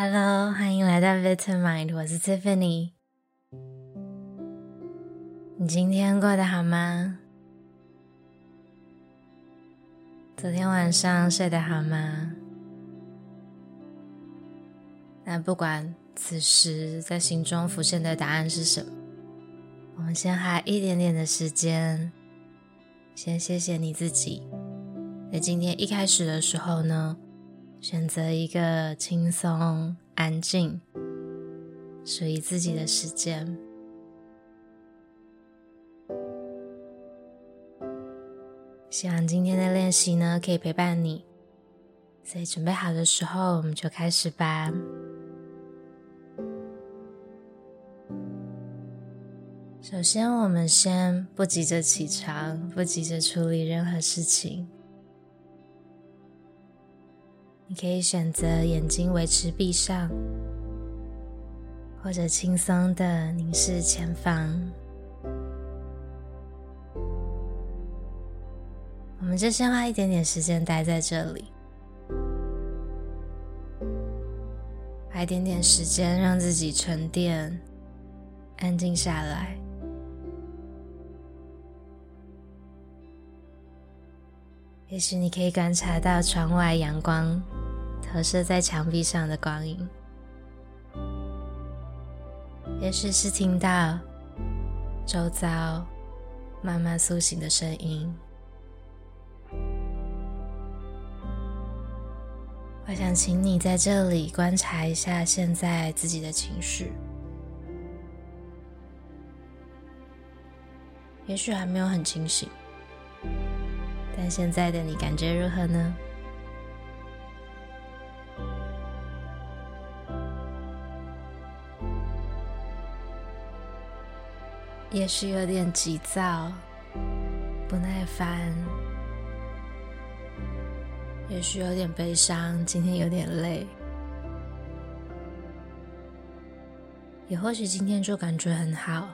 Hello，欢迎来到 Vitamind，我是 Tiffany。你今天过得好吗？昨天晚上睡得好吗？那不管此时在心中浮现的答案是什么，我们先花一点点的时间，先谢谢你自己。在今天一开始的时候呢，选择一个轻松、安静、属于自己的时间。希望今天的练习呢，可以陪伴你。所以准备好的时候，我们就开始吧。首先，我们先不急着起床，不急着处理任何事情。你可以选择眼睛维持闭上，或者轻松的凝视前方。我们就先花一点点时间待在这里，花一点点时间让自己沉淀、安静下来。也许你可以观察到窗外阳光投射在墙壁上的光影，也许是听到周遭慢慢苏醒的声音。我想请你在这里观察一下现在自己的情绪，也许还没有很清醒。但现在的你感觉如何呢？也许有点急躁、不耐烦，也许有点悲伤，今天有点累，也或许今天就感觉很好。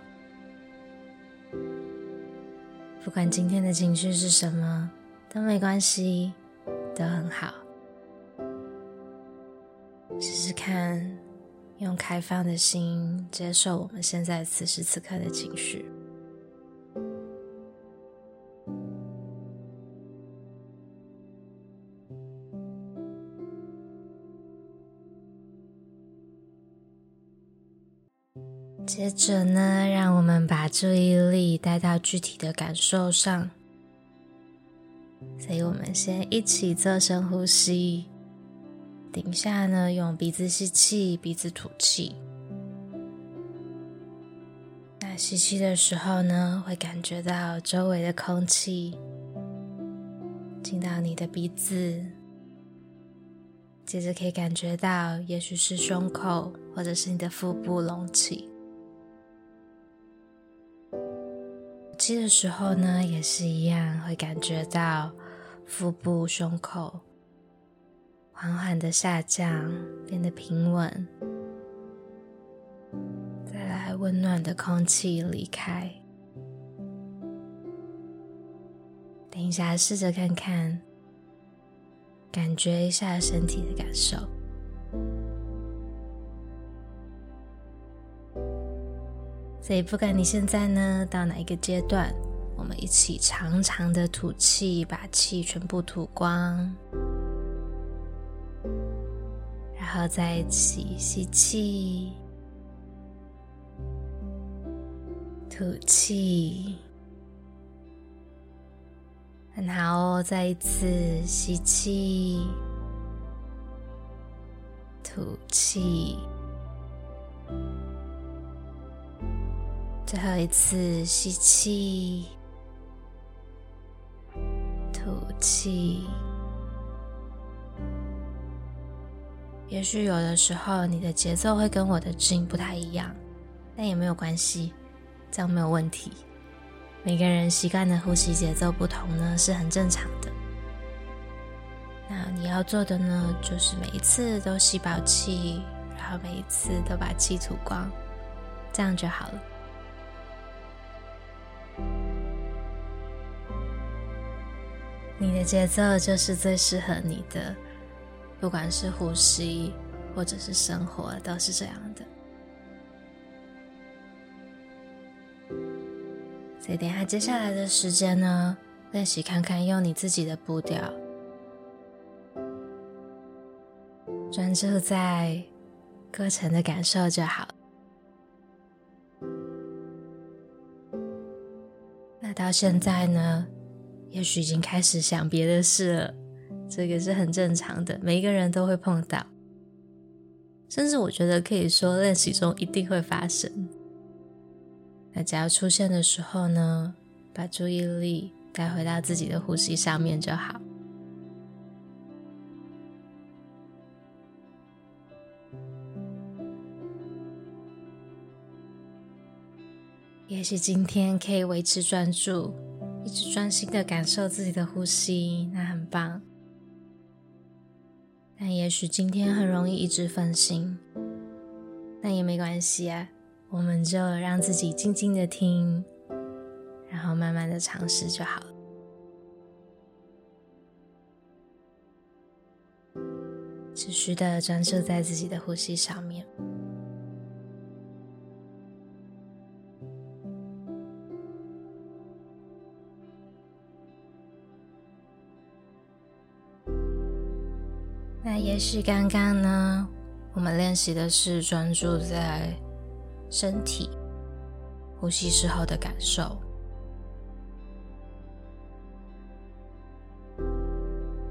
不管今天的情绪是什么，都没关系，都很好。试试看，用开放的心接受我们现在此时此刻的情绪。接着呢，让我们把注意力带到具体的感受上。所以我们先一起做深呼吸，等一下呢，用鼻子吸气，鼻子吐气。那吸气的时候呢，会感觉到周围的空气进到你的鼻子，接着可以感觉到，也许是胸口或者是你的腹部隆起。吸的时候呢，也是一样，会感觉到腹部、胸口缓缓的下降，变得平稳。再来，温暖的空气离开。等一下，试着看看，感觉一下身体的感受。所以，不管你现在呢到哪一个阶段，我们一起长长的吐气，把气全部吐光，然后再一起吸气，吐气，很好哦，再一次吸气，吐气。最后一次吸气，吐气。也许有的时候你的节奏会跟我的指引不太一样，但也没有关系，这样没有问题。每个人习惯的呼吸节奏不同呢，是很正常的。那你要做的呢，就是每一次都吸饱气，然后每一次都把气吐光，这样就好了。你的节奏就是最适合你的，不管是呼吸，或者是生活都是这样的。所以等下接下来的时间呢，练习看看用你自己的步调，专注在过程的感受就好。那到现在呢，也许已经开始想别的事了，这个是很正常的，每一个人都会碰到，甚至我觉得可以说练习中一定会发生。那只要出现的时候呢，把注意力带回到自己的呼吸上面就好。也许今天可以维持专注，一直专心的感受自己的呼吸，那很棒。但也许今天很容易一直分心，那也没关系啊，我们就让自己静静的听，然后慢慢的尝试就好了。持续的专注在自己的呼吸上面。那也许刚刚呢，我们练习的是专注在身体呼吸时候的感受。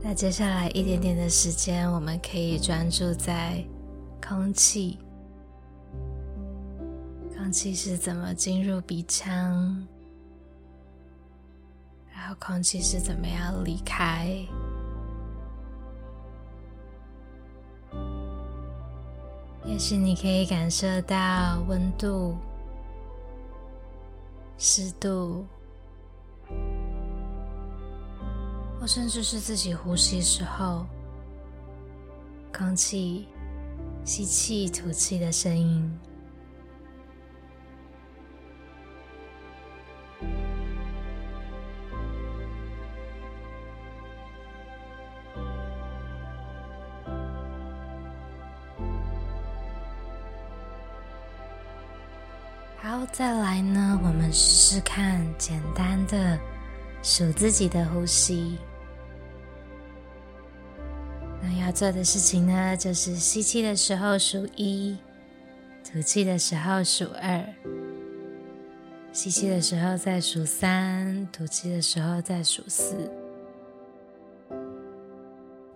那接下来一点点的时间，我们可以专注在空气，空气是怎么进入鼻腔，然后空气是怎么样离开。也许你可以感受到温度、湿度，或甚至是自己呼吸时候空气吸气、吐气的声音。好，再来呢，我们试试看简单的数自己的呼吸。那要做的事情呢，就是吸气的时候数一，吐气的时候数二，吸气的时候再数三，吐气的时候再数四，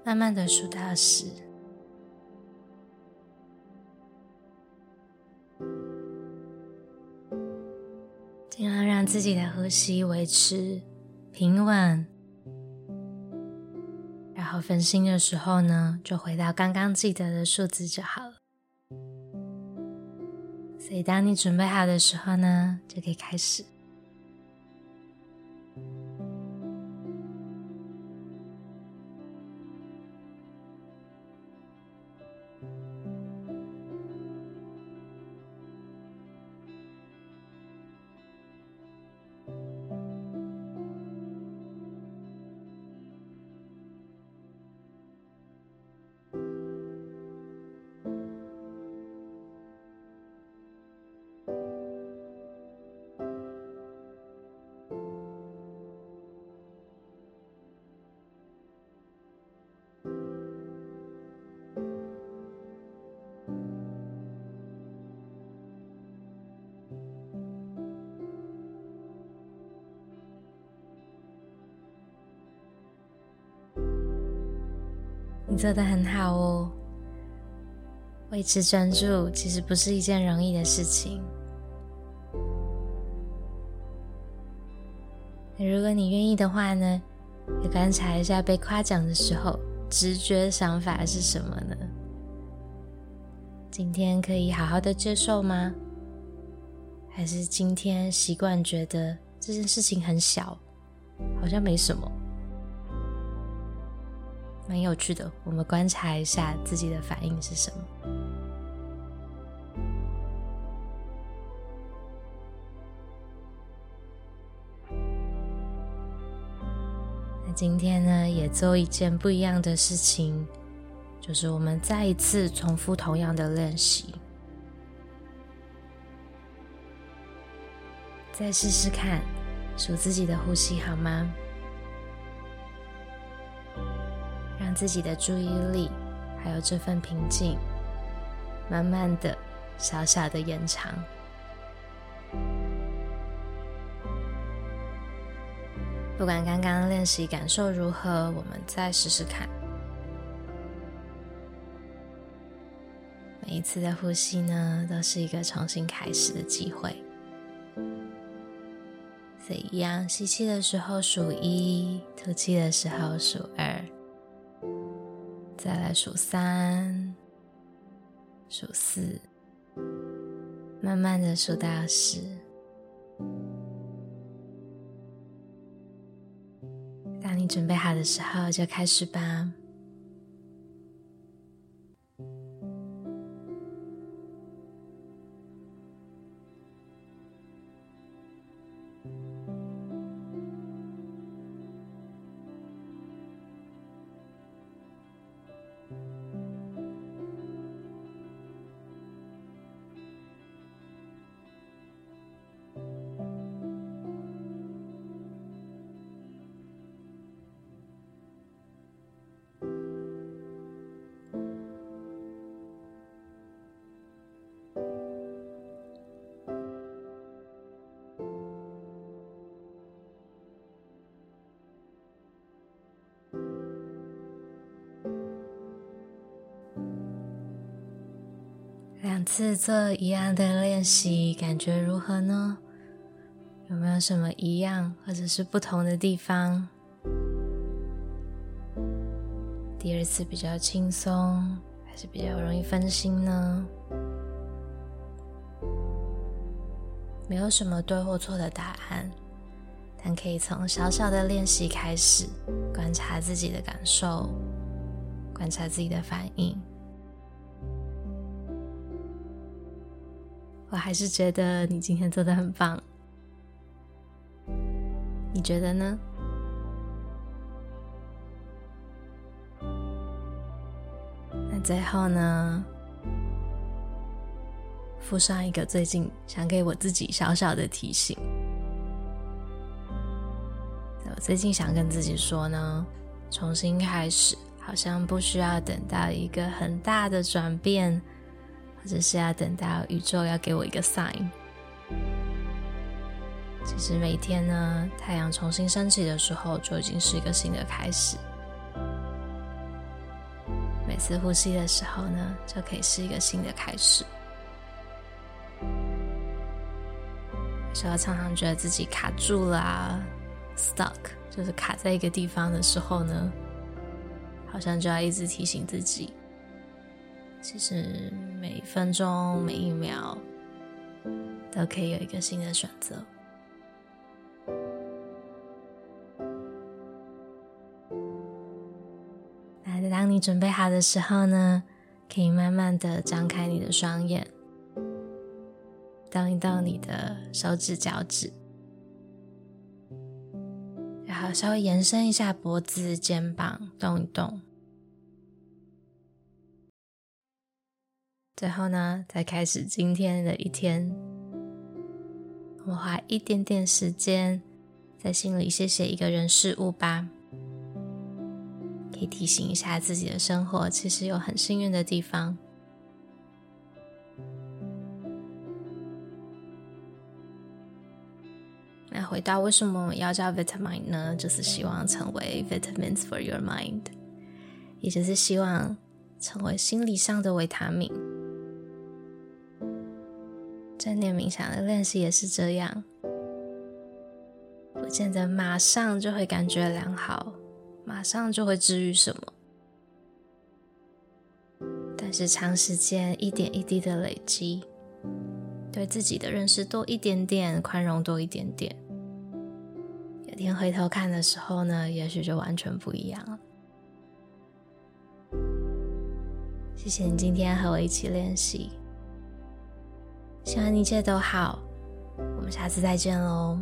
慢慢的数到十。尽量让自己的呼吸维持平稳，然后分心的时候呢，就回到刚刚记得的数字就好了。所以，当你准备好的时候呢，就可以开始。你做得很好哦，维持专注其实不是一件容易的事情。如果你愿意的话呢，也观察一下被夸奖的时候，直觉想法是什么呢？今天可以好好的接受吗？还是今天习惯觉得这件事情很小，好像没什么？蛮有趣的，我们观察一下自己的反应是什么。那今天呢，也做一件不一样的事情，就是我们再一次重复同样的练习，再试试看数自己的呼吸好吗？自己的注意力还有这份平静，慢慢的、小小的延长。不管刚刚练习感受如何，我们再试试看。每一次的呼吸呢，都是一个重新开始的机会。所以，一样，吸气的时候数一，吐气的时候数二，再来数三、数四，慢慢的数到十。当你准备好的时候，就开始吧。两次做一样的练习，感觉如何呢？有没有什么一样或者是不同的地方？第二次比较轻松，还是比较容易分心呢？没有什么对或错的答案，但可以从小小的练习开始，观察自己的感受，观察自己的反应。我还是觉得你今天做得很棒，你觉得呢？那最后呢，附上一个最近想给我自己小小的提醒。我最近想跟自己说呢，重新开始，好像不需要等到一个很大的转变。只是要等到宇宙要给我一个 sign。其实每天呢，太阳重新升起的时候，就已经是一个新的开始。每次呼吸的时候呢，就可以是一个新的开始。有时候常常觉得自己卡住了啊，stuck，就是卡在一个地方的时候呢，好像就要一直提醒自己。其实每一分钟、每一秒都可以有一个新的选择。那当你准备好的时候呢，可以慢慢的张开你的双眼，动一动你的手指、脚趾，然后稍微延伸一下脖子、肩膀，动一动。最后呢，再开始今天的一天。我们花一点点时间，在心里谢谢一个人事物吧，可以提醒一下自己的生活，其实有很幸运的地方。那回到为什么我们要叫 vitamin 呢？就是希望成为 Vitamins for your mind，也就是希望成为心理上的维他命。正念冥想的练习也是这样，不见得马上就会感觉良好，马上就会治愈什么。但是长时间一点一滴的累积，对自己的认识多一点点，宽容多一点点，有天回头看的时候呢，也许就完全不一样了。谢谢你今天和我一起练习。希望一切都好，我们下次再见喽。